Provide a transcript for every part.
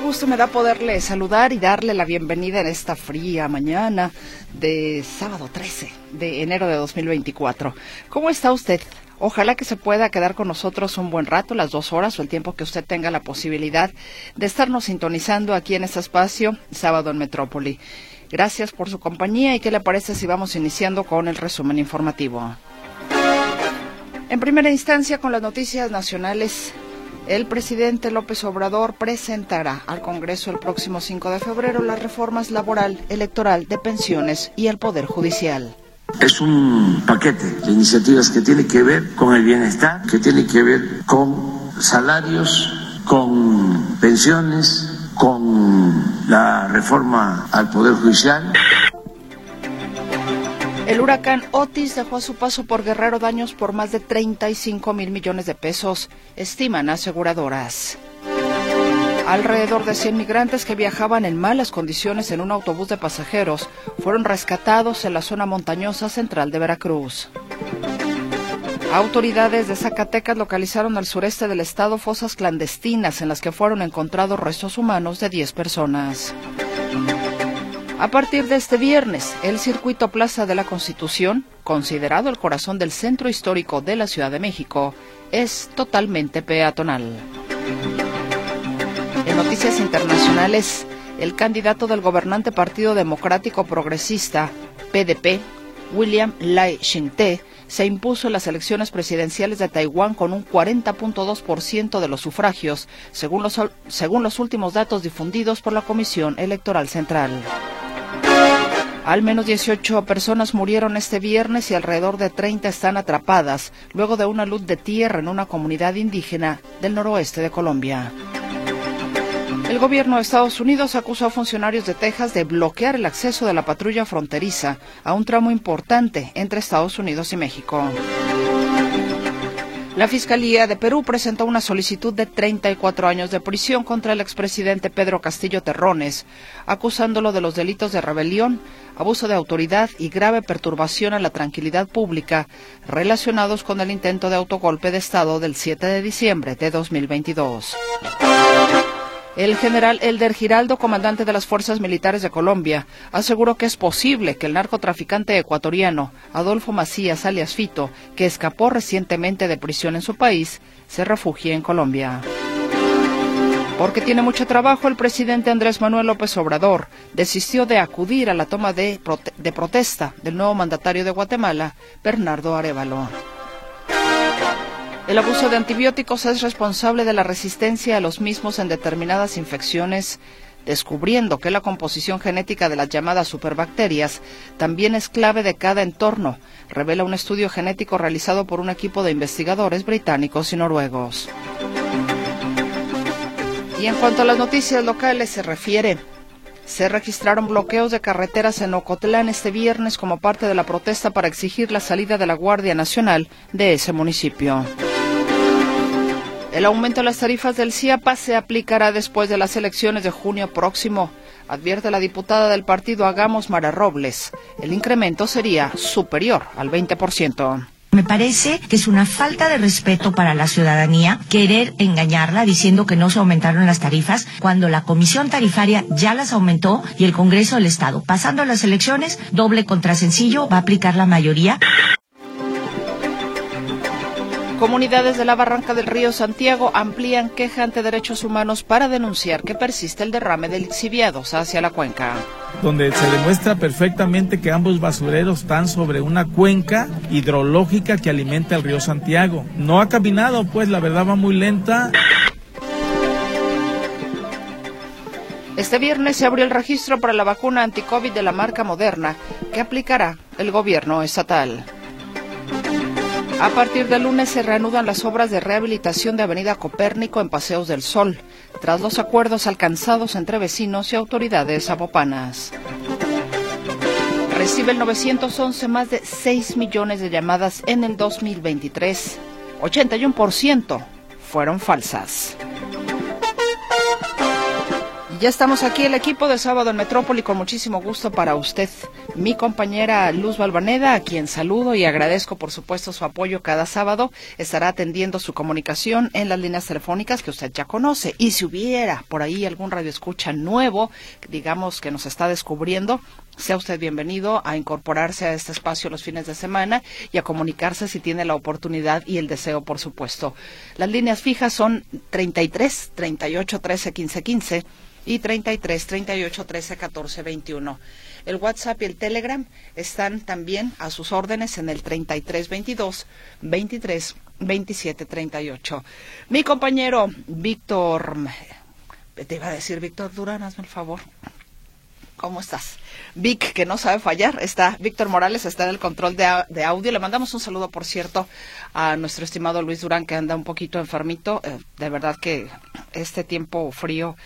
Gusto me da poderle saludar y darle la bienvenida en esta fría mañana de sábado 13 de enero de 2024. ¿Cómo está usted? Ojalá que se pueda quedar con nosotros un buen rato, las dos horas o el tiempo que usted tenga la posibilidad de estarnos sintonizando aquí en este espacio, sábado en Metrópoli. Gracias por su compañía y qué le parece si vamos iniciando con el resumen informativo. En primera instancia, con las noticias nacionales el presidente López Obrador presentará al Congreso el próximo 5 de febrero las reformas laboral, electoral, de pensiones y el Poder Judicial. Es un paquete de iniciativas que tiene que ver con el bienestar, que tiene que ver con salarios, con pensiones, con la reforma al Poder Judicial. El huracán Otis dejó a su paso por Guerrero daños por más de 35 mil millones de pesos, estiman aseguradoras. Alrededor de 100 migrantes que viajaban en malas condiciones en un autobús de pasajeros fueron rescatados en la zona montañosa central de Veracruz. Autoridades de Zacatecas localizaron al sureste del estado fosas clandestinas en las que fueron encontrados restos humanos de 10 personas. A partir de este viernes, el circuito Plaza de la Constitución, considerado el corazón del centro histórico de la Ciudad de México, es totalmente peatonal. En noticias internacionales, el candidato del gobernante Partido Democrático Progresista, PDP, William Lai Ching-te, se impuso en las elecciones presidenciales de Taiwán con un 40.2% de los sufragios, según los últimos datos difundidos por la Comisión Electoral Central. Al menos 18 personas murieron este viernes y alrededor de 30 están atrapadas luego de una luz de tierra en una comunidad indígena del noroeste de Colombia. El gobierno de Estados Unidos acusó a funcionarios de Texas de bloquear el acceso de la patrulla fronteriza a un tramo importante entre Estados Unidos y México. La Fiscalía de Perú presentó una solicitud de 34 años de prisión contra el expresidente Pedro Castillo Terrones, acusándolo de los delitos de rebelión, abuso de autoridad y grave perturbación a la tranquilidad pública relacionados con el intento de autogolpe de Estado del 7 de diciembre de 2022. El general Elder Giraldo, comandante de las Fuerzas Militares de Colombia, aseguró que es posible que el narcotraficante ecuatoriano Adolfo Macías alias Fito, que escapó recientemente de prisión en su país, se refugie en Colombia. Porque tiene mucho trabajo, el presidente Andrés Manuel López Obrador desistió de acudir a la toma de, de protesta del nuevo mandatario de Guatemala, Bernardo Arevalo. El abuso de antibióticos es responsable de la resistencia a los mismos en determinadas infecciones, descubriendo que la composición genética de las llamadas superbacterias también es clave de cada entorno, revela un estudio genético realizado por un equipo de investigadores británicos y noruegos. Y en cuanto a las noticias locales se refiere, se registraron bloqueos de carreteras en Ocotlán este viernes como parte de la protesta para exigir la salida de la Guardia Nacional de ese municipio. El aumento de las tarifas del CIAPA se aplicará después de las elecciones de junio próximo, advierte la diputada del partido Hagamos Mara Robles. El incremento sería superior al 20%. Me parece que es una falta de respeto para la ciudadanía querer engañarla diciendo que no se aumentaron las tarifas cuando la comisión tarifaria ya las aumentó y el Congreso del Estado, pasando las elecciones, doble contra sencillo, va a aplicar la mayoría. Comunidades de la Barranca del Río Santiago amplían queja ante derechos humanos para denunciar que persiste el derrame de lixiviados hacia la cuenca. Donde se demuestra perfectamente que ambos basureros están sobre una cuenca hidrológica que alimenta el río Santiago. No ha caminado, pues la verdad va muy lenta. Este viernes se abrió el registro para la vacuna anti-COVID de la marca Moderna que aplicará el gobierno estatal. A partir del lunes se reanudan las obras de rehabilitación de Avenida Copérnico en Paseos del Sol, tras los acuerdos alcanzados entre vecinos y autoridades zapopanas. Recibe el 911 más de 6 millones de llamadas en el 2023. 81% fueron falsas. Ya estamos aquí, el equipo de Sábado en Metrópoli, con muchísimo gusto para usted. Mi compañera Luz Balvaneda, a quien saludo y agradezco, por supuesto, su apoyo cada sábado, estará atendiendo su comunicación en las líneas telefónicas que usted ya conoce. Y si hubiera por ahí algún radioescucha nuevo, digamos que nos está descubriendo, sea usted bienvenido a incorporarse a este espacio los fines de semana y a comunicarse si tiene la oportunidad y el deseo, por supuesto. Las líneas fijas son 33 38 13 15 15 y 33 38 13 14 21. El WhatsApp y el Telegram están también a sus órdenes en el 33 22 23 27 38. Mi compañero Víctor, te iba a decir Víctor Durán, hazme el favor. ¿Cómo estás? Vic, que no sabe fallar, está Víctor Morales, está en el control de, de, audio. Le mandamos un saludo, por cierto, a nuestro estimado Luis Durán, que anda un poquito enfermito. Eh, de verdad que este tiempo frío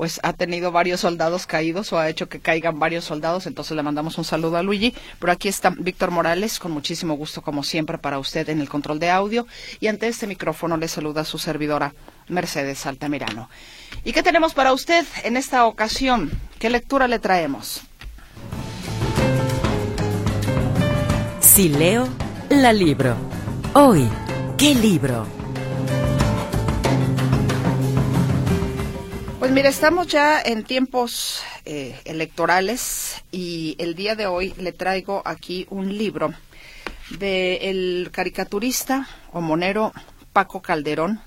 pues ha tenido varios soldados caídos o ha hecho que caigan varios soldados, entonces le mandamos un saludo a Luigi. Pero aquí está Víctor Morales, con muchísimo gusto como siempre para usted en el control de audio y ante este micrófono le saluda su servidora Mercedes Altamirano. ¿Y qué tenemos para usted en esta ocasión? ¿Qué lectura le traemos? Si leo, la libro. Hoy, ¿qué libro? Pues mire, estamos ya en tiempos eh, electorales y el día de hoy le traigo aquí un libro del caricaturista o monero Paco Calderón.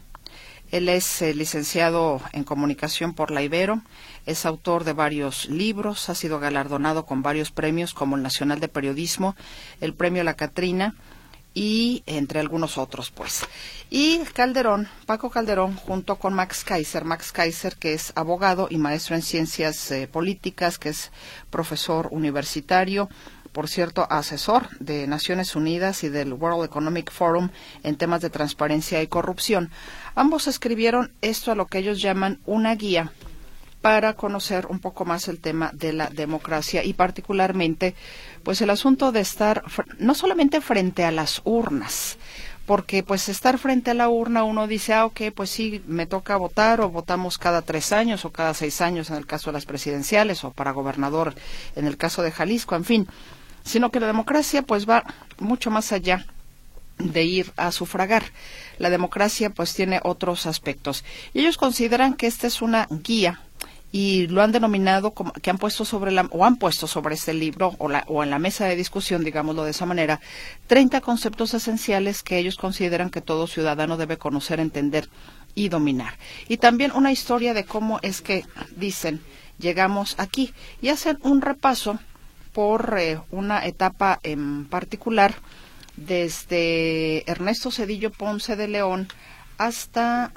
Él es eh, licenciado en comunicación por la Ibero, es autor de varios libros, ha sido galardonado con varios premios como el Nacional de Periodismo, el Premio La Catrina, y entre algunos otros, pues. Y Calderón, Paco Calderón, junto con Max Kaiser, Max Kaiser, que es abogado y maestro en ciencias eh, políticas, que es profesor universitario, por cierto, asesor de Naciones Unidas y del World Economic Forum en temas de transparencia y corrupción. Ambos escribieron esto a lo que ellos llaman una guía para conocer un poco más el tema de la democracia y particularmente pues el asunto de estar no solamente frente a las urnas, porque pues estar frente a la urna uno dice, ah, ok, pues sí, me toca votar o votamos cada tres años o cada seis años en el caso de las presidenciales o para gobernador en el caso de Jalisco, en fin, sino que la democracia pues va mucho más allá de ir a sufragar. La democracia pues tiene otros aspectos. Y ellos consideran que esta es una guía y lo han denominado como que han puesto sobre la o han puesto sobre este libro o, la, o en la mesa de discusión, digámoslo de esa manera, 30 conceptos esenciales que ellos consideran que todo ciudadano debe conocer, entender y dominar. Y también una historia de cómo es que dicen llegamos aquí y hacen un repaso por eh, una etapa en particular desde Ernesto Cedillo Ponce de León hasta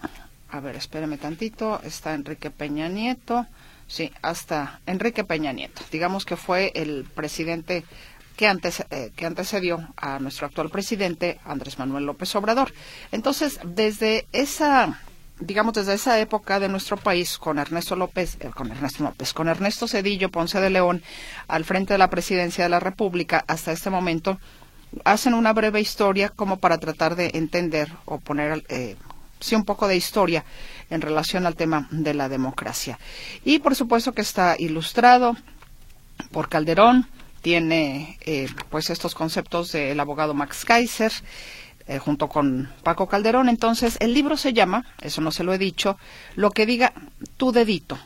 a ver, espéreme tantito, está Enrique Peña Nieto, sí, hasta Enrique Peña Nieto, digamos que fue el presidente que, antes, eh, que antecedió a nuestro actual presidente, Andrés Manuel López Obrador. Entonces, desde esa, digamos, desde esa época de nuestro país, con Ernesto López, eh, con Ernesto López, con Ernesto Cedillo Ponce de León, al frente de la presidencia de la República, hasta este momento, hacen una breve historia como para tratar de entender o poner eh, sí un poco de historia en relación al tema de la democracia. Y por supuesto que está ilustrado por Calderón, tiene eh, pues estos conceptos del abogado Max Kaiser, eh, junto con Paco Calderón. Entonces, el libro se llama, eso no se lo he dicho, Lo que diga tu dedito.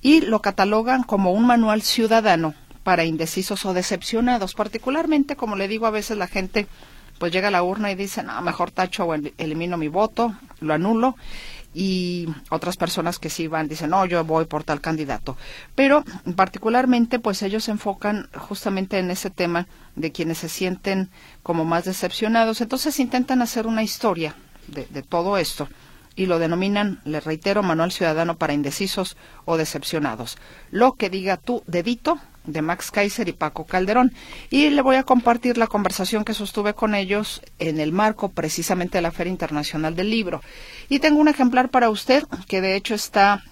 Y lo catalogan como un manual ciudadano para indecisos o decepcionados. Particularmente, como le digo, a veces la gente pues llega a la urna y dice, no, mejor tacho o elimino mi voto, lo anulo. Y otras personas que sí van, dicen, no, yo voy por tal candidato. Pero particularmente, pues ellos se enfocan justamente en ese tema de quienes se sienten como más decepcionados. Entonces intentan hacer una historia de, de todo esto y lo denominan, le reitero, Manual Ciudadano para Indecisos o Decepcionados. Lo que diga tu dedito de Max Kaiser y Paco Calderón. Y le voy a compartir la conversación que sostuve con ellos en el marco precisamente de la Feria Internacional del Libro. Y tengo un ejemplar para usted que de hecho está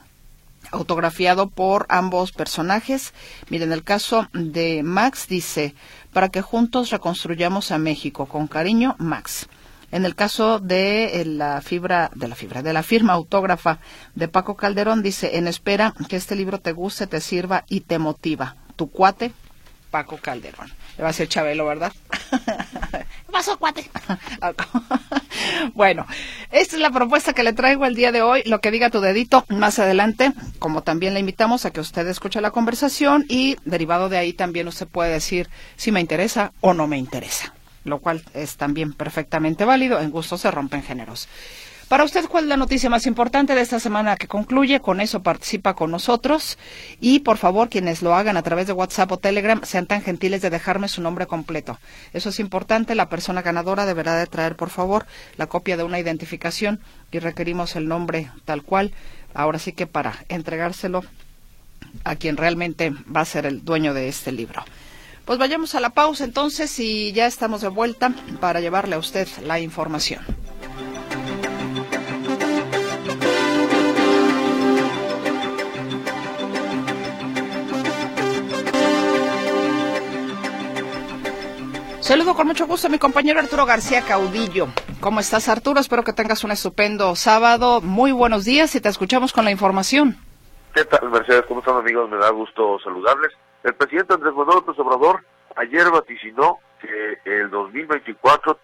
autografiado por ambos personajes. Miren, el caso de Max dice, para que juntos reconstruyamos a México. Con cariño, Max. En el caso de eh, la fibra, de la fibra, de la firma autógrafa de Paco Calderón, dice, en espera que este libro te guste, te sirva y te motiva. Tu cuate, Paco Calderón. Le va a ser Chabelo, ¿verdad? ¿Qué pasó, cuate? bueno, esta es la propuesta que le traigo el día de hoy. Lo que diga tu dedito más adelante, como también le invitamos a que usted escuche la conversación y derivado de ahí también usted puede decir si me interesa o no me interesa lo cual es también perfectamente válido. En gusto se rompen géneros. Para usted, ¿cuál es la noticia más importante de esta semana que concluye? Con eso participa con nosotros. Y por favor, quienes lo hagan a través de WhatsApp o Telegram, sean tan gentiles de dejarme su nombre completo. Eso es importante. La persona ganadora deberá de traer, por favor, la copia de una identificación y requerimos el nombre tal cual. Ahora sí que para entregárselo a quien realmente va a ser el dueño de este libro. Pues vayamos a la pausa entonces y ya estamos de vuelta para llevarle a usted la información. Saludo con mucho gusto a mi compañero Arturo García Caudillo. ¿Cómo estás, Arturo? Espero que tengas un estupendo sábado. Muy buenos días y te escuchamos con la información. ¿Qué tal, Mercedes? ¿Cómo están, amigos? Me da gusto saludarles. El presidente Andrés Manuel López Obrador ayer vaticinó que el 2024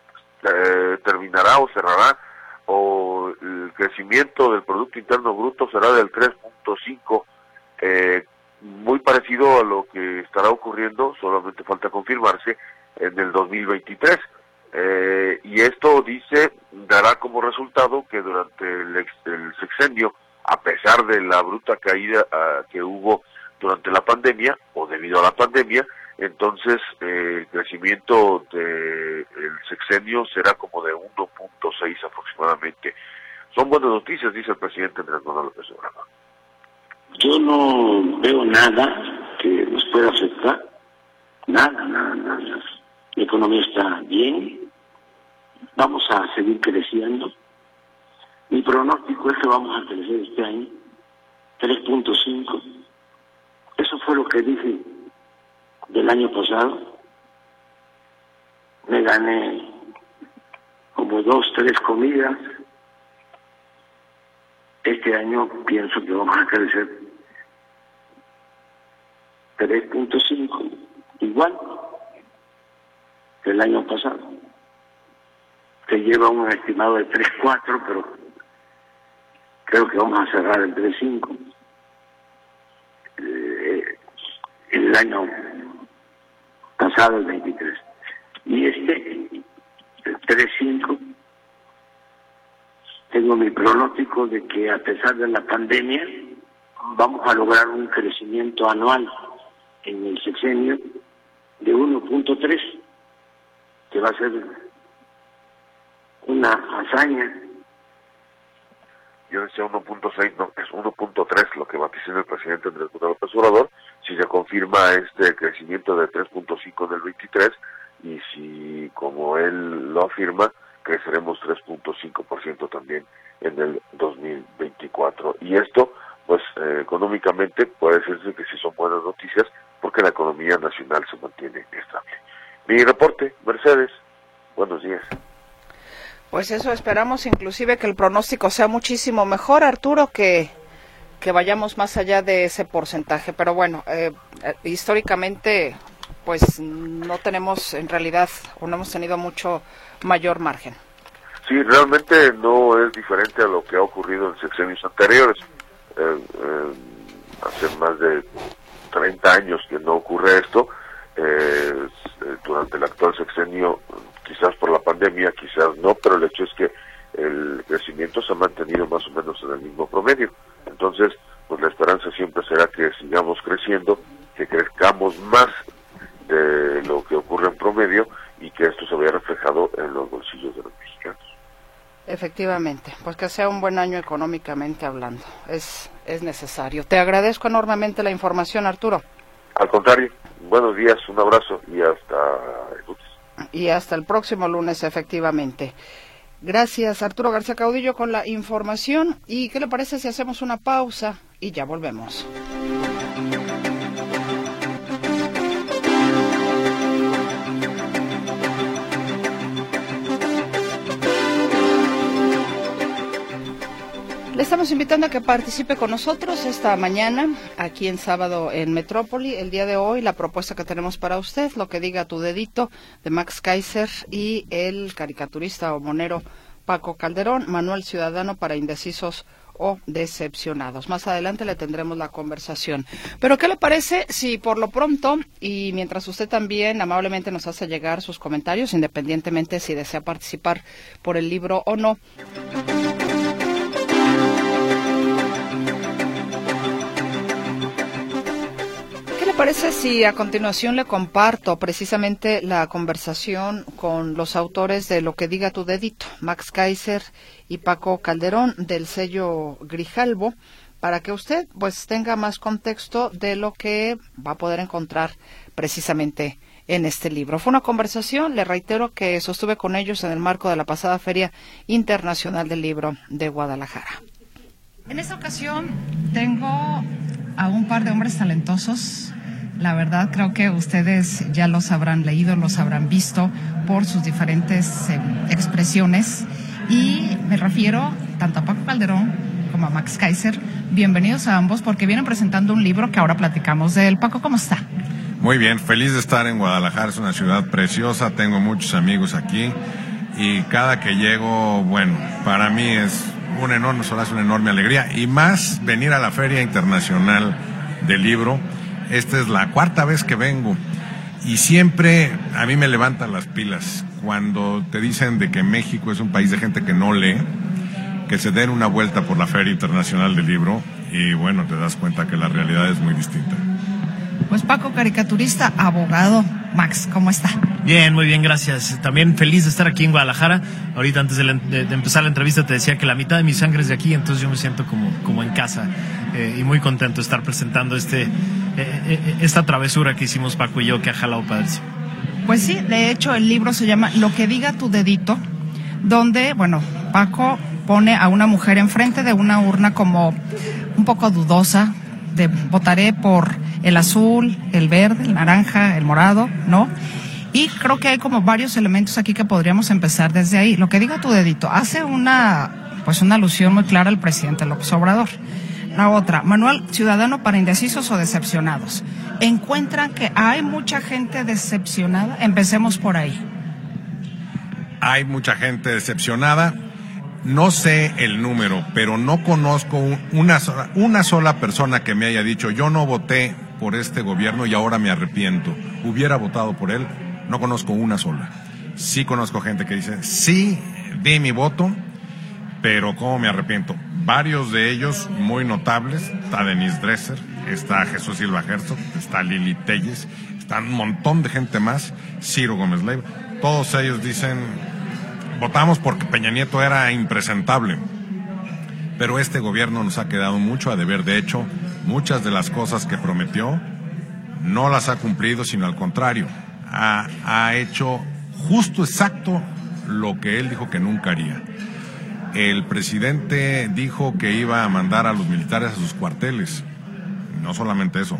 eh, terminará o cerrará o el crecimiento del Producto Interno Bruto será del 3.5, eh, muy parecido a lo que estará ocurriendo, solamente falta confirmarse, en el 2023. Eh, y esto dice, dará como resultado que durante el, el sexenio, a pesar de la bruta caída ah, que hubo durante la pandemia o debido a la pandemia, entonces eh, el crecimiento del sexenio será como de 1.6 aproximadamente. Son buenas noticias, dice el presidente Andrés Manuel López Obrador. Yo no veo nada que nos pueda afectar, nada, nada, nada. La economía está bien, vamos a seguir creciendo. Mi pronóstico es que vamos a crecer este año 3.5 eso fue lo que dije del año pasado. Me gané como dos, tres comidas. Este año pienso que vamos a crecer 3.5, igual que el año pasado, que lleva un estimado de 3.4, pero creo que vamos a cerrar el 3.5 el año pasado, el 23. Y este, el 3.5, tengo mi pronóstico de que a pesar de la pandemia, vamos a lograr un crecimiento anual en el sexenio de 1.3, que va a ser una hazaña yo decía 1.6, no, es 1.3 lo que vaticina el presidente Andrés Manuel López Obrador, si se confirma este crecimiento de 3.5 en el 23 y si, como él lo afirma, creceremos 3.5% también en el 2024. Y esto, pues eh, económicamente puede decirse que sí son buenas noticias porque la economía nacional se mantiene estable. Mi reporte, Mercedes, buenos días. Pues eso esperamos, inclusive que el pronóstico sea muchísimo mejor, Arturo, que, que vayamos más allá de ese porcentaje. Pero bueno, eh, eh, históricamente, pues no tenemos en realidad, o no hemos tenido mucho mayor margen. Sí, realmente no es diferente a lo que ha ocurrido en sexenios anteriores. Eh, hace más de 30 años que no ocurre esto. Durante el actual sexenio quizás por la pandemia, quizás no, pero el hecho es que el crecimiento se ha mantenido más o menos en el mismo promedio. Entonces, pues la esperanza siempre será que sigamos creciendo, que crezcamos más de lo que ocurre en promedio y que esto se vea reflejado en los bolsillos de los mexicanos. Efectivamente, pues que sea un buen año económicamente hablando, es, es necesario. Te agradezco enormemente la información, Arturo. Al contrario, buenos días, un abrazo y hasta el lunes. Y hasta el próximo lunes, efectivamente. Gracias, Arturo García Caudillo, con la información. ¿Y qué le parece si hacemos una pausa y ya volvemos? Estamos invitando a que participe con nosotros esta mañana, aquí en sábado en Metrópoli. El día de hoy, la propuesta que tenemos para usted, lo que diga tu dedito, de Max Kaiser y el caricaturista o monero Paco Calderón, Manuel Ciudadano para Indecisos o decepcionados. Más adelante le tendremos la conversación. Pero ¿qué le parece si por lo pronto y mientras usted también amablemente nos hace llegar sus comentarios, independientemente si desea participar por el libro o no? Parece si a continuación le comparto precisamente la conversación con los autores de Lo que diga tu dedito, Max Kaiser y Paco Calderón del sello Grijalbo, para que usted pues tenga más contexto de lo que va a poder encontrar precisamente en este libro. Fue una conversación, le reitero que sostuve con ellos en el marco de la pasada Feria Internacional del Libro de Guadalajara. En esta ocasión tengo a un par de hombres talentosos la verdad creo que ustedes ya los habrán leído, los habrán visto por sus diferentes eh, expresiones y me refiero tanto a Paco Calderón como a Max Kaiser. Bienvenidos a ambos porque vienen presentando un libro que ahora platicamos de él. Paco, ¿cómo está? Muy bien, feliz de estar en Guadalajara, es una ciudad preciosa, tengo muchos amigos aquí y cada que llego, bueno, para mí es un enorme, es una enorme alegría y más venir a la Feria Internacional del Libro esta es la cuarta vez que vengo y siempre a mí me levantan las pilas cuando te dicen de que México es un país de gente que no lee, que se den una vuelta por la Feria Internacional del Libro y bueno, te das cuenta que la realidad es muy distinta. Pues Paco, caricaturista, abogado. Max, ¿cómo está? Bien, muy bien, gracias. También feliz de estar aquí en Guadalajara. Ahorita antes de, empezar la entrevista te decía que la mitad de mi sangre es de aquí, entonces yo me siento como, como en casa eh, y muy contento de estar presentando este, esta travesura que hicimos Paco y yo que ha jalado padrísimo. Pues sí, de hecho el libro se llama Lo que diga tu dedito, donde, bueno, Paco pone a una mujer enfrente de una urna como un poco dudosa, de votaré por el azul, el verde, el naranja, el morado, ¿no? Y creo que hay como varios elementos aquí que podríamos empezar desde ahí. Lo que diga tu dedito, hace una, pues una alusión muy clara al presidente López Obrador. La otra, Manuel, ciudadano para indecisos o decepcionados. ¿Encuentran que hay mucha gente decepcionada? Empecemos por ahí. Hay mucha gente decepcionada. No sé el número, pero no conozco una sola, una sola persona que me haya dicho yo no voté por este gobierno y ahora me arrepiento. Hubiera votado por él. No conozco una sola. Sí conozco gente que dice, sí, di mi voto, pero ¿cómo me arrepiento? Varios de ellos muy notables. Está Denise Dresser, está Jesús Silva Herzog, está Lili Telles, está un montón de gente más, Ciro Gómez Leiva. Todos ellos dicen, votamos porque Peña Nieto era impresentable. Pero este gobierno nos ha quedado mucho a deber. De hecho, muchas de las cosas que prometió no las ha cumplido, sino al contrario, ha, ha hecho justo exacto lo que él dijo que nunca haría. El presidente dijo que iba a mandar a los militares a sus cuarteles. No solamente eso.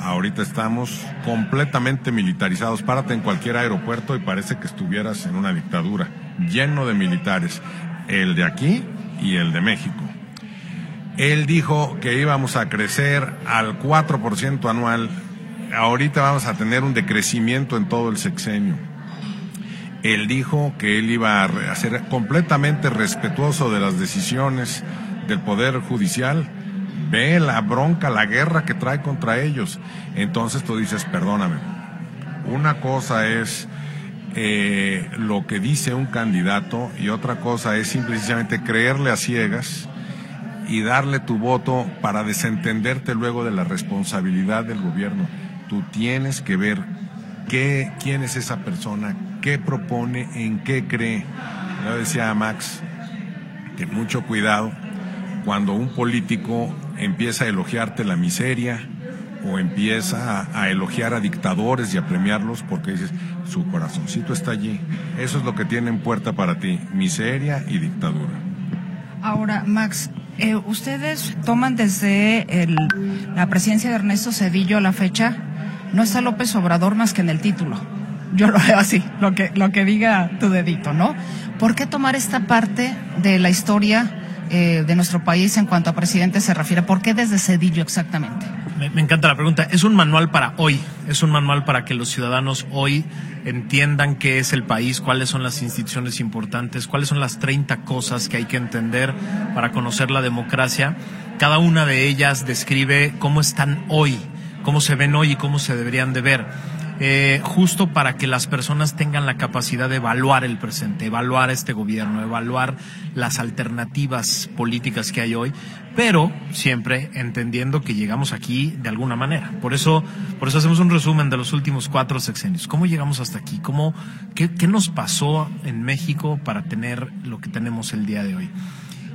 Ahorita estamos completamente militarizados. Párate en cualquier aeropuerto y parece que estuvieras en una dictadura, lleno de militares. El de aquí y el de México. Él dijo que íbamos a crecer al 4% anual. Ahorita vamos a tener un decrecimiento en todo el sexenio. Él dijo que él iba a ser completamente respetuoso de las decisiones del Poder Judicial. Ve la bronca, la guerra que trae contra ellos. Entonces tú dices, perdóname. Una cosa es eh, lo que dice un candidato y otra cosa es simplemente creerle a ciegas y darle tu voto para desentenderte luego de la responsabilidad del gobierno. Tú tienes que ver qué, quién es esa persona, qué propone, en qué cree. Yo decía a Max que mucho cuidado cuando un político empieza a elogiarte la miseria o empieza a, elogiar a dictadores y a premiarlos porque dices, su corazoncito está allí. Eso es lo que tiene en puerta para ti, miseria y dictadura. Ahora, Max, eh, ustedes toman desde el, la presidencia de Ernesto Cedillo a la fecha, no está López Obrador más que en el título. Yo lo veo así, lo que, lo que diga tu dedito, ¿no? ¿Por qué tomar esta parte de la historia eh, de nuestro país en cuanto a presidente se refiere? ¿Por qué desde Cedillo exactamente? Me, me, encanta la pregunta. Es un manual para hoy, es un manual para que los ciudadanos hoy entiendan qué es el país, cuáles son las instituciones importantes, cuáles son las 30 cosas que hay que entender para conocer la democracia. Cada una de ellas describe cómo están hoy, cómo se ven hoy y cómo se deberían de ver. Eh, justo para que las personas tengan la capacidad de evaluar el presente, evaluar este gobierno, evaluar las alternativas políticas que hay hoy, pero siempre entendiendo que llegamos aquí de alguna manera. Por eso, por eso hacemos un resumen de los últimos cuatro sexenios. ¿Cómo llegamos hasta aquí? ¿Cómo, qué, qué nos pasó en México para tener lo que tenemos el día de hoy?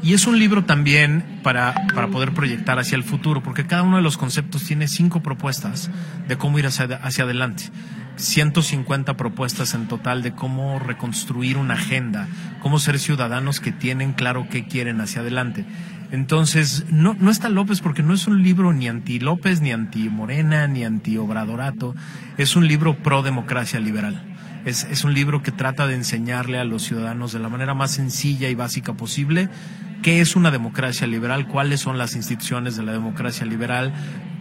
Y es un libro también para, para poder proyectar hacia el futuro, porque cada uno de los conceptos tiene cinco propuestas de cómo ir hacia, hacia adelante. 150 propuestas en total de cómo reconstruir una agenda, cómo ser ciudadanos que tienen claro qué quieren hacia adelante. Entonces, no, no está López porque no es un libro ni anti López, ni anti Morena, ni anti Obradorato, es un libro pro democracia liberal. Es, es, un libro que trata de enseñarle a los ciudadanos de la manera más sencilla y básica posible qué es una democracia liberal, cuáles son las instituciones de la democracia liberal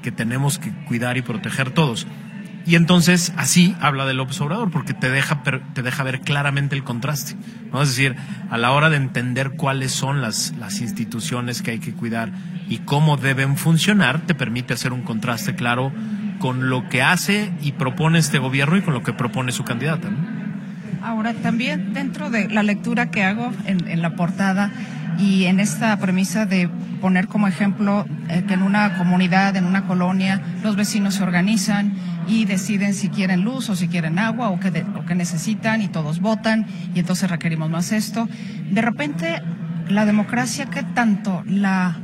que tenemos que cuidar y proteger todos. Y entonces así habla de López Obrador, porque te deja, te deja ver claramente el contraste. ¿no? Es decir, a la hora de entender cuáles son las, las instituciones que hay que cuidar y cómo deben funcionar, te permite hacer un contraste claro con lo que hace y propone este gobierno y con lo que propone su candidata. Ahora, también dentro de la lectura que hago en, en la portada y en esta premisa de poner como ejemplo eh, que en una comunidad, en una colonia, los vecinos se organizan y deciden si quieren luz o si quieren agua o qué, de, o qué necesitan y todos votan y entonces requerimos más esto. De repente, la democracia, ¿qué tanto la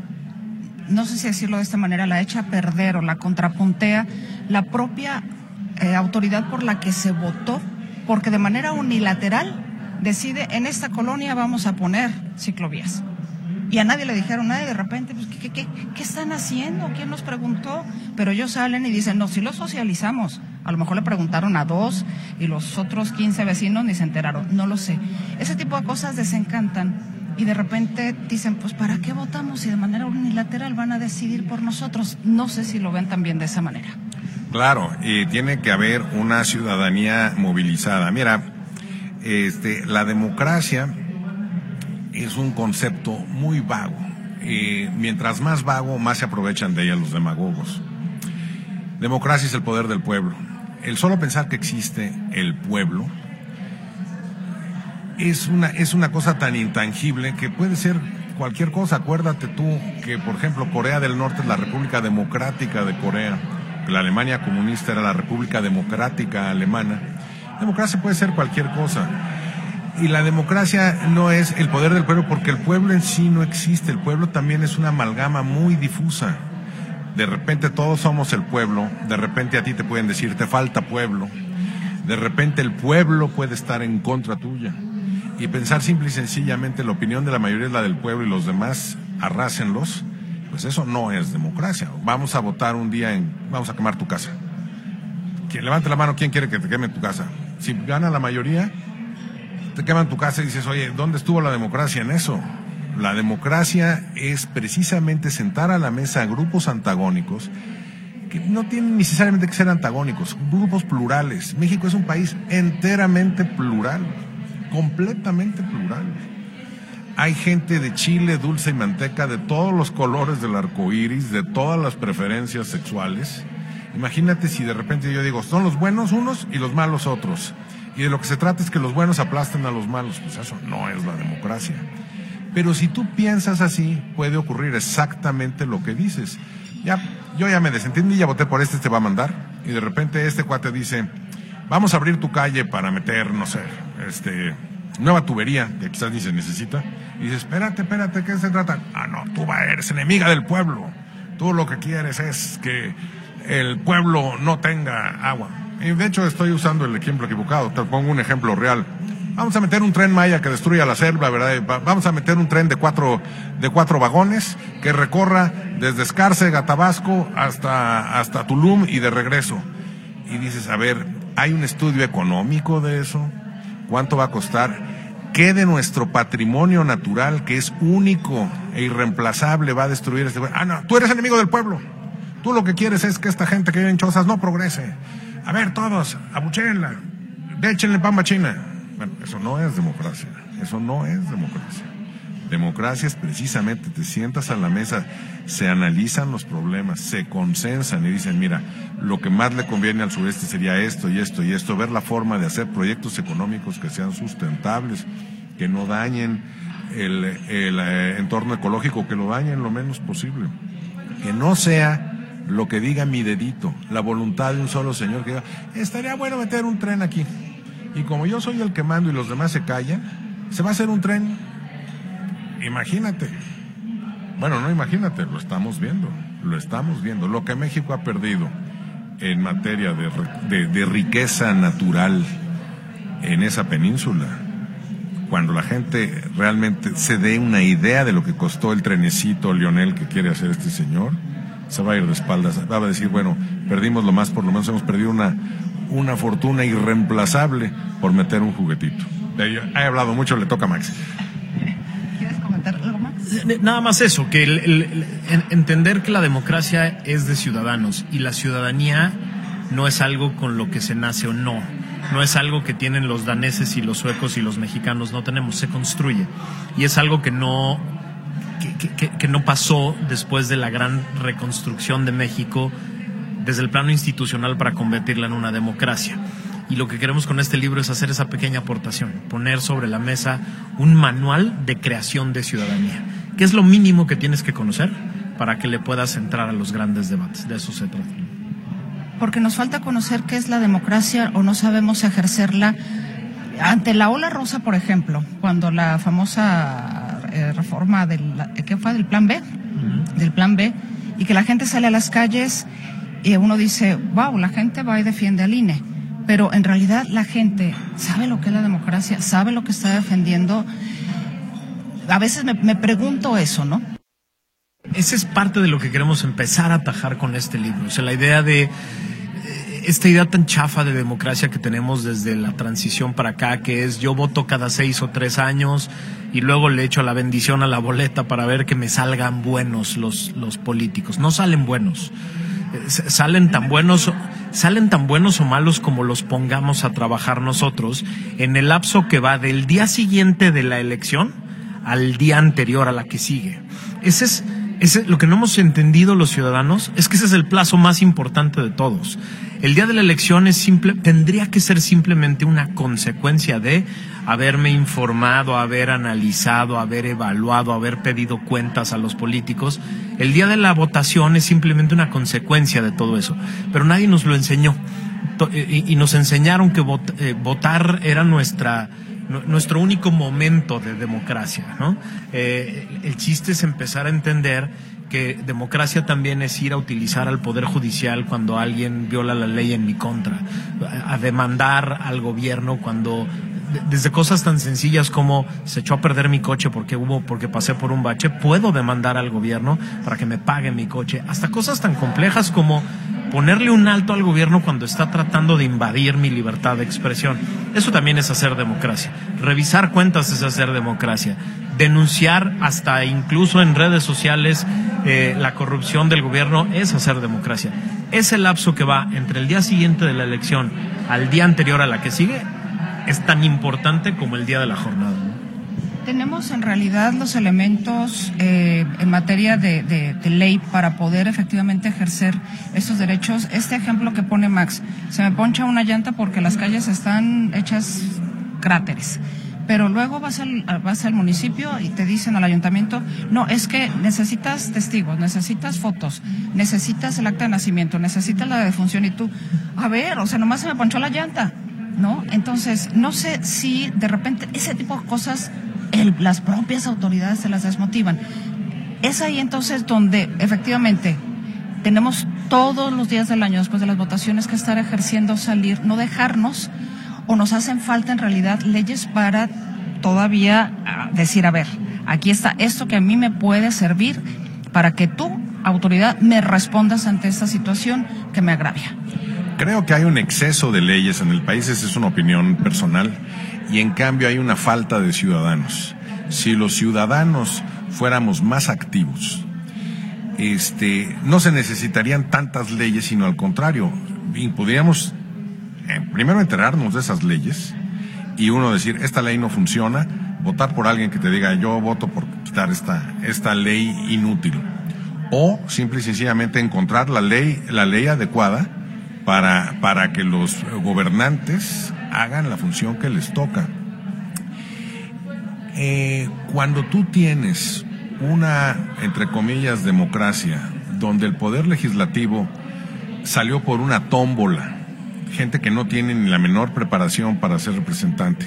no sé si decirlo de esta manera, la echa a perder o la contrapuntea la propia eh, autoridad por la que se votó, porque de manera unilateral decide en esta colonia vamos a poner ciclovías. Y a nadie le dijeron nada de repente, pues, ¿qué, qué, qué están haciendo? ¿Quién nos preguntó? Pero ellos salen y dicen, no, si lo socializamos. A lo mejor le preguntaron a dos y los otros 15 vecinos ni se enteraron. No lo sé. Ese tipo de cosas desencantan y de repente dicen, pues ¿para qué votamos si de manera unilateral van a decidir por nosotros? No sé si lo ven también de esa manera. Claro, y tiene que haber una ciudadanía movilizada. Mira, este, la democracia es un concepto muy vago. Eh, mientras más vago, más se aprovechan de ella los demagogos. Democracia es el poder del pueblo. El solo pensar que existe el pueblo es una, es una cosa tan intangible que puede ser cualquier cosa. Acuérdate tú que, por ejemplo, Corea del Norte es la República Democrática de Corea, la Alemania comunista era la República Democrática Alemana. Democracia puede ser cualquier cosa. Y la democracia no es el poder del pueblo porque el pueblo en sí no existe. El pueblo también es una amalgama muy difusa. De repente todos somos el pueblo, de repente a ti te pueden decir te falta pueblo, de repente el pueblo puede estar en contra tuya y pensar simple y sencillamente la opinión de la mayoría es la del pueblo y los demás arrásenlos, pues eso no es democracia. Vamos a votar un día en, vamos a quemar tu casa. Quien levante la mano, ¿quién quiere que te queme tu casa? Si gana la mayoría, te queman tu casa y dices, oye, ¿dónde estuvo la democracia en eso? La democracia es precisamente sentar a la mesa grupos antagónicos que no tienen necesariamente que ser antagónicos, grupos plurales. México es un país enteramente plural, completamente plural. Hay gente de chile, dulce y manteca, de todos los colores del arco iris, de todas las preferencias sexuales. Imagínate si de repente yo digo, son los buenos unos y los malos otros. Y de lo que se trata es que los buenos aplasten a los malos. Pues eso no es la democracia. Pero si tú piensas así, puede ocurrir exactamente lo que dices. Ya, yo ya me desentendí, ya voté por este, te va a mandar. Y de repente este cuate dice, vamos a abrir tu calle para meter, no sé, este, nueva tubería, que quizás ni se necesita. Y dices, espérate, espérate, ¿qué se trata? Ah, no, tú eres enemiga del pueblo. Tú lo que quieres es que el pueblo no tenga agua. Y de hecho estoy usando el ejemplo equivocado. Te pongo un ejemplo real. Vamos a meter un tren Maya que destruya la selva, ¿verdad? Vamos a meter un tren de cuatro, de cuatro vagones que recorra desde Escárcega, Tabasco, hasta, hasta Tulum y de regreso. Y dices, a ver, ¿hay un estudio económico de eso? ¿Cuánto va a costar? ¿Qué de nuestro patrimonio natural, que es único e irreemplazable, va a destruir este... Ah, no, tú eres enemigo del pueblo. Tú lo que quieres es que esta gente que vive en chozas no progrese. A ver, todos, abuchéenla, déchenle pamba china. Bueno, eso no es democracia. Eso no es democracia. Democracia es precisamente, te sientas a la mesa, se analizan los problemas, se consensan y dicen, mira, lo que más le conviene al sureste sería esto y esto y esto, ver la forma de hacer proyectos económicos que sean sustentables, que no dañen el, el eh, entorno ecológico, que lo dañen lo menos posible. Que no sea lo que diga mi dedito, la voluntad de un solo señor que diga, estaría bueno meter un tren aquí. Y como yo soy el que mando y los demás se callan, se va a hacer un tren. Imagínate. Bueno, no imagínate, lo estamos viendo, lo estamos viendo. Lo que México ha perdido en materia de, riqueza natural en esa península, cuando la gente realmente se dé una idea de lo que costó el trenecito Lionel que quiere hacer este señor, se va a ir de espaldas. Va a decir, bueno, perdimos lo más, por lo menos hemos perdido una, una fortuna irreemplazable por meter un juguetito. He hablado mucho, le toca a Max. ¿Quieres comentar algo más? Nada más eso, que el, entender que la democracia es de ciudadanos y la ciudadanía no es algo con lo que se nace o no. No es algo que tienen los daneses y los suecos y los mexicanos, no tenemos, se construye. Y es algo que no que, no pasó después de la gran reconstrucción de México desde el plano institucional para convertirla en una democracia. Y lo que queremos con este libro es hacer esa pequeña aportación, poner sobre la mesa un manual de creación de ciudadanía, que es lo mínimo que tienes que conocer para que le puedas entrar a los grandes debates. De eso se trata. Porque nos falta conocer qué es la democracia o no sabemos ejercerla. Ante la ola rosa, por ejemplo, cuando la famosa eh, reforma del, ¿qué fue? Del plan B, del plan B, y que la gente sale a las calles y uno dice, wow, la gente va y defiende al INE. Pero en realidad la gente sabe lo que es la democracia, sabe lo que está defendiendo. A veces me, me pregunto eso, ¿no? Esa es parte de lo que queremos empezar a atajar con este libro. O sea, la idea de esta idea tan chafa de democracia que tenemos desde la transición para acá, que es yo voto cada seis o tres años y luego le echo la bendición a la boleta para ver que me salgan buenos los, los políticos. No salen buenos. Eh, salen tan buenos, salen tan buenos o malos como los pongamos a trabajar nosotros en el lapso que va del día siguiente de la elección al día anterior a la que sigue. Ese es, ese, lo que no hemos entendido los ciudadanos es que ese es el plazo más importante de todos. El día de la elección es simple, tendría que ser simplemente una consecuencia de haberme informado, haber analizado, haber evaluado, haber pedido cuentas a los políticos. El día de la votación es simplemente una consecuencia de todo eso, pero nadie nos lo enseñó y nos enseñaron que eh, votar era nuestra nuestro único momento de democracia, ¿no? Eh, el chiste es empezar a entender que democracia también es ir a utilizar al Poder Judicial cuando alguien viola la ley en mi contra, a demandar al gobierno cuando desde cosas tan sencillas como se echó a perder mi coche porque hubo porque pasé por un bache, puedo demandar al gobierno para que me pague mi coche, hasta cosas tan complejas como ponerle un alto al gobierno cuando está tratando de invadir mi libertad de expresión. Eso también es hacer democracia. Revisar cuentas es hacer democracia denunciar hasta incluso en redes sociales eh, la corrupción del gobierno es hacer democracia. Ese lapso que va entre el día siguiente de la elección al día anterior a la que sigue es tan importante como el día de la jornada. Tenemos en realidad los elementos eh, en materia de, de, ley para poder efectivamente ejercer estos derechos. Este ejemplo que pone Max, se me poncha una llanta porque las calles están hechas cráteres pero luego vas al, vas al municipio y te dicen al ayuntamiento, no, es que necesitas testigos, necesitas fotos, necesitas el acta de nacimiento, necesitas la defunción y tú, a ver, o sea, nomás se me ponchó la llanta, ¿no? Entonces, no sé si de repente ese tipo de cosas las propias autoridades se las desmotivan. Es ahí entonces donde efectivamente tenemos todos los días del año después de las votaciones que estar ejerciendo salir, no dejarnos o nos hacen falta en realidad leyes para todavía ah, decir, a ver, aquí está esto que a mí me puede servir para que tú, autoridad, me respondas ante esta situación que me agravia. Creo que hay un exceso de leyes en el país, esa es una opinión personal, y en cambio hay una falta de ciudadanos. Si los ciudadanos fuéramos más activos, este, no se necesitarían tantas leyes, sino al contrario, y podríamos eh, primero enterarnos de esas leyes y uno decir, esta ley no funciona, votar por alguien que te diga, yo voto por quitar esta, esta ley inútil. O simple y sencillamente encontrar la ley, la ley adecuada para, para que los gobernantes hagan la función que les toca. Eh, cuando tú tienes una, entre comillas, democracia, donde el poder legislativo salió por una tómbola, gente que no tiene ni la menor preparación para ser representante,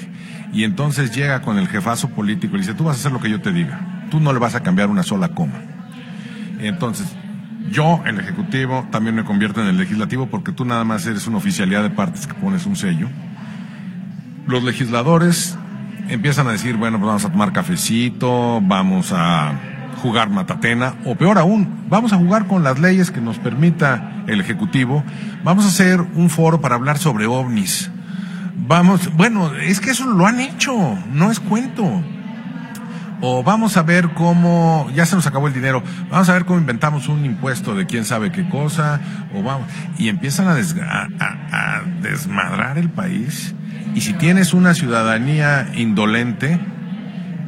y entonces llega con el jefazo político y dice, tú vas a hacer lo que yo te diga, tú no le vas a cambiar una sola coma. Entonces, yo, el Ejecutivo, también me convierto en el Legislativo porque tú nada más eres una oficialidad de partes que pones un sello. Los legisladores empiezan a decir, bueno, pues vamos a tomar cafecito, vamos a jugar matatena, o peor aún, vamos a jugar con las leyes que nos permita el Ejecutivo, vamos a hacer un foro para hablar sobre ovnis. Vamos, bueno, es que eso lo han hecho, no es cuento o vamos a ver cómo, ya se nos acabó el dinero, vamos a ver cómo inventamos un impuesto de quién sabe qué cosa, o vamos, y empiezan a, a, desmadrar el país. Y si tienes una ciudadanía indolente,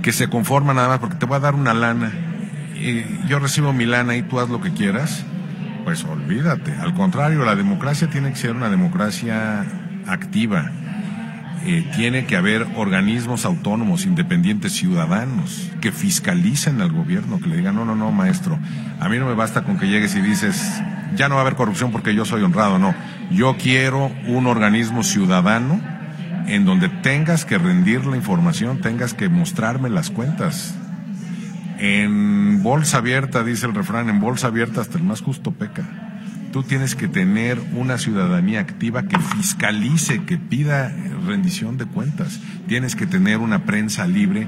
que se conforma nada más porque te voy a dar una lana, y yo recibo mi lana y tú haz lo que quieras, pues olvídate. Al contrario, la democracia tiene que ser una democracia activa eh, tiene que haber organismos autónomos, independientes, ciudadanos, que fiscalicen al gobierno, que le digan, no, no, no, maestro, a mí no me basta con que llegues y dices, ya no va a haber corrupción porque yo soy honrado, no. Yo quiero un organismo ciudadano en donde tengas que rendir la información, tengas que mostrarme las cuentas. En bolsa abierta, dice el refrán, en bolsa abierta hasta el más justo peca tú tienes que tener una ciudadanía activa que fiscalice, que pida rendición de cuentas. Tienes que tener una prensa libre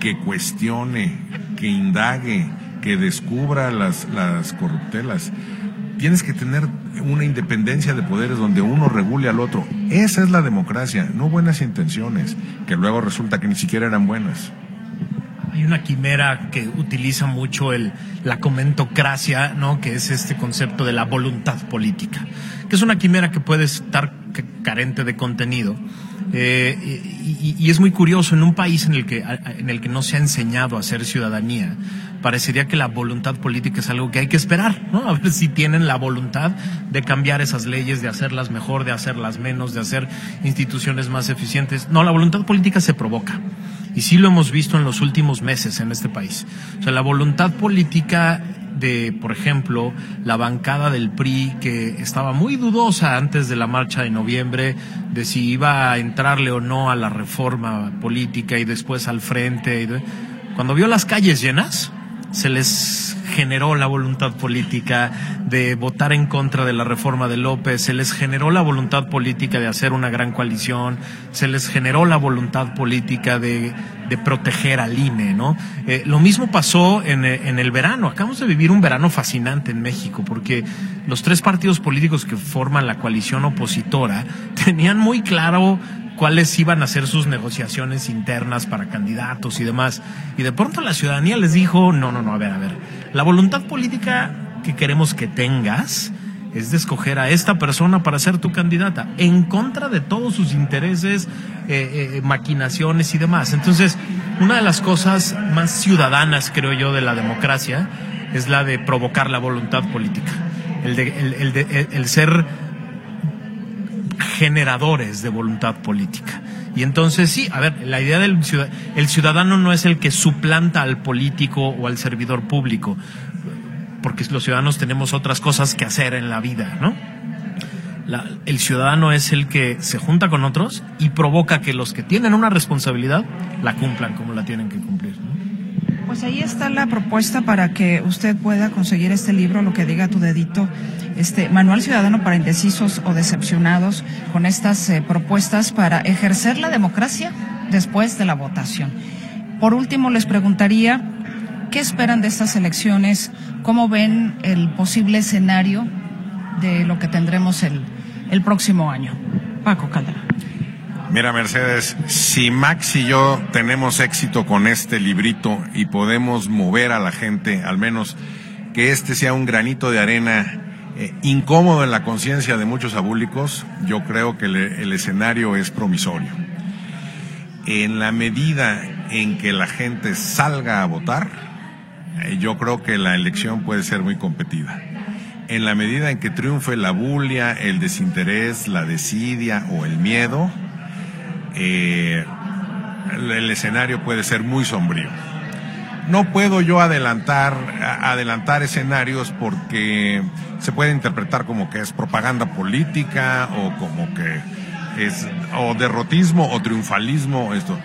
que cuestione, que indague, que descubra las, las corruptelas. Tienes que tener una independencia de poderes donde uno regule al otro. Esa es la democracia, no buenas intenciones, que luego resulta que ni siquiera eran buenas. Hay una quimera que utiliza mucho el, la comentocracia, ¿no? que es este concepto de la voluntad política, que es una quimera que puede estar carente de contenido. Eh, y, es muy curioso, en un país en el, que, en el que no se ha enseñado a hacer ciudadanía, parecería que la voluntad política es algo que hay que esperar, ¿no? A ver si tienen la voluntad de cambiar esas leyes, de hacerlas mejor, de hacerlas menos, de hacer instituciones más eficientes. No, la voluntad política se provoca. Y sí lo hemos visto en los últimos meses en este país. O sea, la voluntad política de, por ejemplo, la bancada del PRI, que estaba muy dudosa antes de la marcha de noviembre de si iba a entrarle o no a la reforma política y después al frente. Cuando vio las calles llenas, se les generó la voluntad política de votar en contra de la reforma de López, se les generó la voluntad política de hacer una gran coalición, se les generó la voluntad política de, proteger al INE, ¿no? Eh, lo mismo pasó en el verano. Acabamos de vivir un verano fascinante en México porque los tres partidos políticos que forman la coalición opositora tenían muy claro cuáles iban a ser sus negociaciones internas para candidatos y demás. Y de pronto la ciudadanía les dijo, no, no, no, a ver, a ver, la voluntad política que queremos que tengas es de escoger a esta persona para ser tu candidata, en contra de todos sus intereses, eh, eh, maquinaciones y demás. Entonces, una de las cosas más ciudadanas, creo yo, de la democracia es la de provocar la voluntad política, el, de, el, el, el ser generadores de voluntad política. Y entonces sí, a ver, la idea del ciudadano, el ciudadano no es el que suplanta al político o al servidor público, porque los ciudadanos tenemos otras cosas que hacer en la vida, ¿no? el ciudadano es el que se junta con otros y provoca que los que tienen una responsabilidad la cumplan como la tienen que cumplir. Pues ahí está la propuesta para que usted pueda conseguir este libro, lo que diga tu dedito, este Manual Ciudadano para Indecisos o Decepcionados, con estas eh, propuestas para ejercer la democracia después de la votación. Por último, les preguntaría, ¿qué esperan de estas elecciones? ¿Cómo ven el posible escenario de lo que tendremos el, el próximo año? Paco Calderón. Mira, Mercedes, si Max y yo tenemos éxito con este librito y podemos mover a la gente, al menos que este sea un granito de arena eh, incómodo en la conciencia de muchos abúlicos, yo creo que el escenario es promisorio. En la medida en que la gente salga a votar, eh, yo creo que la elección puede ser muy competida. En la medida en que triunfe la bulia, el desinterés, la desidia o el miedo, eh, el, escenario puede ser muy sombrío. No puedo yo adelantar, adelantar escenarios porque se puede interpretar como que es propaganda política o como que es o derrotismo o triunfalismo esto.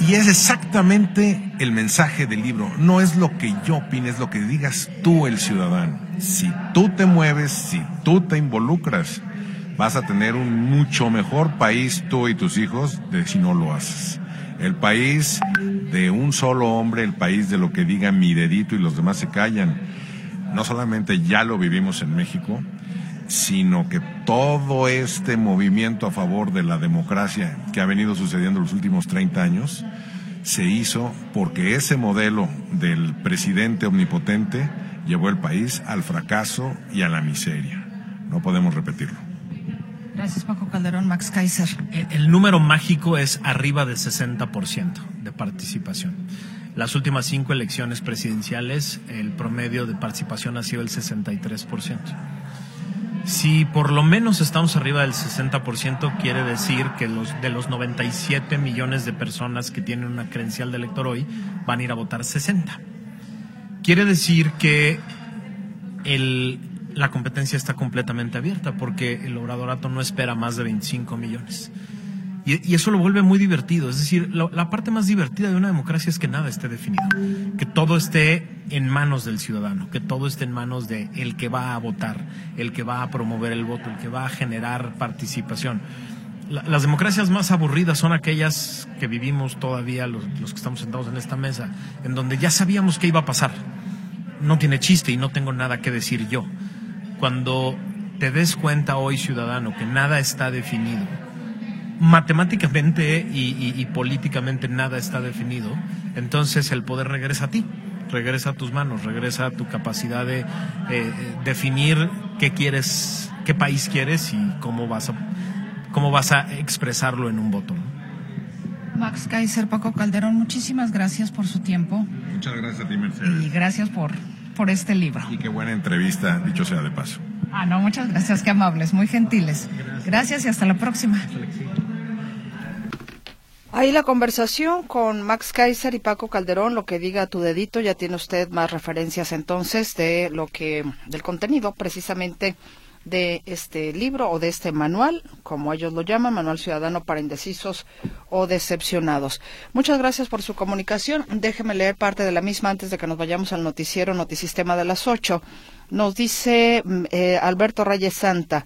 Y es exactamente el mensaje del libro. No es lo que yo opine, es lo que digas tú, el ciudadano. Si tú te mueves, si tú te involucras, vas a tener un mucho mejor país tú y tus hijos de si no lo haces. El país de un solo hombre, el país de lo que diga mi dedito y los demás se callan. No solamente ya lo vivimos en México, sino que todo este movimiento a favor de la democracia que ha venido sucediendo los últimos 30 años se hizo porque ese modelo del presidente omnipotente llevó el país al fracaso y a la miseria. No podemos repetirlo. Gracias, Paco Calderón. Max Kaiser. El, número mágico es arriba del 60% de participación. Las últimas cinco elecciones presidenciales, el promedio de participación ha sido el 63%. Si por lo menos estamos arriba del 60%, quiere decir que los, de los 97 millones de personas que tienen una credencial de elector hoy, van a ir a votar 60. Quiere decir que el, la competencia está completamente abierta porque el obradorato no espera más de 25 millones. Y, eso lo vuelve muy divertido. Es decir, la parte más divertida de una democracia es que nada esté definido, que todo esté en manos del ciudadano, que todo esté en manos de el que va a votar, el que va a promover el voto, el que va a generar participación. las democracias más aburridas son aquellas que vivimos todavía los, los que estamos sentados en esta mesa, en donde ya sabíamos qué iba a pasar. No tiene chiste y no tengo nada que decir yo cuando te des cuenta hoy, ciudadano, que nada está definido, matemáticamente y, políticamente nada está definido, entonces el poder regresa a ti, regresa a tus manos, regresa a tu capacidad de eh, definir qué quieres, qué país quieres y cómo vas a, cómo vas a expresarlo en un voto. Max Kaiser, Paco Calderón, muchísimas gracias por su tiempo. Muchas gracias a ti, Mercedes. Y gracias por por este libro. Y qué buena entrevista, dicho sea de paso. Ah, no, muchas gracias, qué amables, muy gentiles. Gracias, y hasta la próxima. Ahí la conversación con Max Kaiser y Paco Calderón, lo que diga tu dedito, ya tiene usted más referencias entonces de lo que, del contenido precisamente de este libro o de este manual, como ellos lo llaman, Manual Ciudadano para Indecisos o Decepcionados. Muchas gracias por su comunicación. Déjeme leer parte de la misma antes de que nos vayamos al noticiero Notisistema de las ocho. Nos dice mm, eh, Alberto Reyes Santa.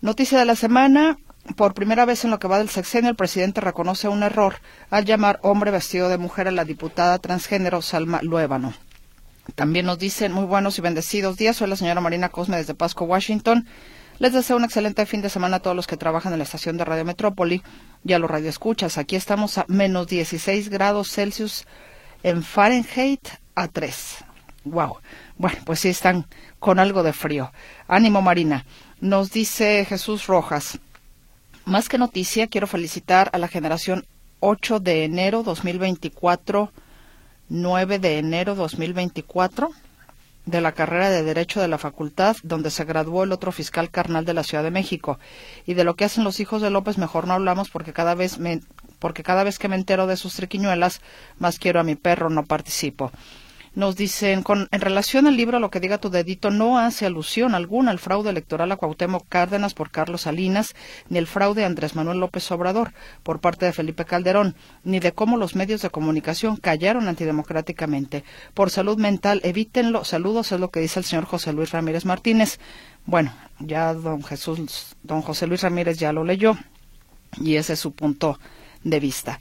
Noticia de la semana. Por primera vez en lo que va del sexenio, el presidente reconoce un error al llamar hombre vestido de mujer a la diputada transgénero Salma Luébano. También nos dicen muy buenos y bendecidos días. Soy la señora Marina Cosme desde Pasco, Washington. Les deseo un excelente fin de semana a todos los que trabajan en la estación de Radio Metrópoli y a los radioescuchas. Aquí estamos a menos 16 grados Celsius en Fahrenheit a 3. Wow. Bueno, pues sí están con algo de frío. Ánimo, Marina. Nos dice Jesús Rojas. Más que noticia, quiero felicitar a la generación 8 de enero 2024 9 de enero 2024 de la carrera de Derecho de la Facultad, donde se graduó el otro fiscal carnal de la Ciudad de México. Y de lo que hacen los hijos de López mejor no hablamos porque cada vez porque cada vez que me entero de sus triquiñuelas, más quiero a mi perro, no participo. Nos dicen, con, en relación al libro Lo que diga tu dedito, no hace alusión alguna al fraude electoral a Cuauhtémoc Cárdenas por Carlos Salinas, ni el fraude a Andrés Manuel López Obrador por parte de Felipe Calderón, ni de cómo los medios de comunicación callaron antidemocráticamente. Por salud mental, evítenlo. Saludos, es lo que dice el señor José Luis Ramírez Martínez. Bueno, ya don Jesús, don José Luis Ramírez ya lo leyó y ese es su punto de vista.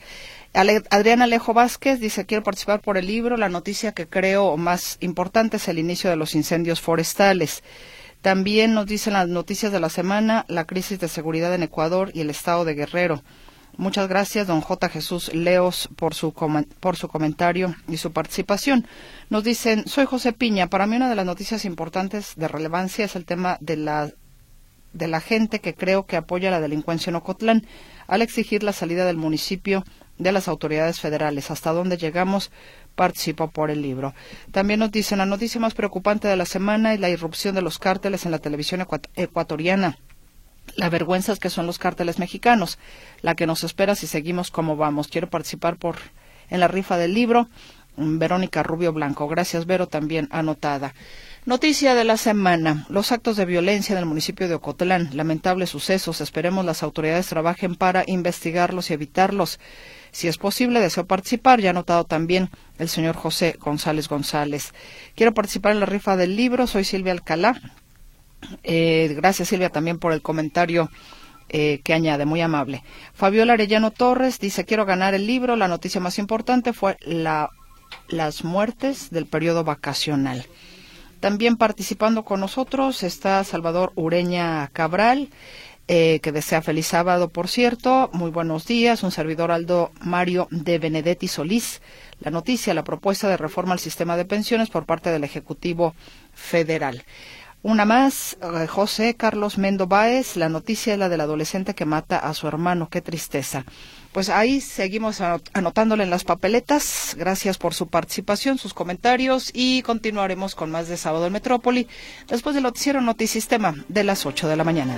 Adrián Alejo Vázquez dice, quiero participar por el libro. La noticia que creo más importante es el inicio de los incendios forestales. También nos dicen las noticias de la semana, la crisis de seguridad en Ecuador y el estado de Guerrero. Muchas gracias, don J. Jesús Leos, por su, por su comentario y su participación. Nos dicen, soy José Piña. Para mí una de las noticias importantes de relevancia es el tema de la, de la gente que creo que apoya la delincuencia en Ocotlán al exigir la salida del municipio de las autoridades federales. Hasta dónde llegamos participó por el libro. También nos dicen la noticia más preocupante de la semana es la irrupción de los cárteles en la televisión ecuatoriana. La vergüenza es que son los cárteles mexicanos, la que nos espera si seguimos como vamos. Quiero participar por en la rifa del libro. Verónica Rubio Blanco. Gracias, Vero, también anotada. Noticia de la semana. Los actos de violencia en el municipio de Ocotlán. Lamentables sucesos. Esperemos las autoridades trabajen para investigarlos y evitarlos. Si es posible, deseo participar. Ya ha notado también el señor José González González. Quiero participar en la rifa del libro. Soy Silvia Alcalá. Eh, gracias, Silvia, también por el comentario. Eh, que añade, muy amable. Fabiola Arellano Torres dice, quiero ganar el libro. La noticia más importante fue la, las muertes del periodo vacacional. También participando con nosotros está Salvador Ureña Cabral. Eh, que desea feliz sábado, por cierto. Muy buenos días. Un servidor Aldo Mario de Benedetti Solís. La noticia, la propuesta de reforma al sistema de pensiones por parte del Ejecutivo Federal. Una más, eh, José Carlos Mendo Báez, la noticia es la del adolescente que mata a su hermano. Qué tristeza. Pues ahí seguimos anotándole en las papeletas. Gracias por su participación, sus comentarios y continuaremos con más de Sábado en Metrópoli después del noticiero Notisistema de las 8 de la mañana.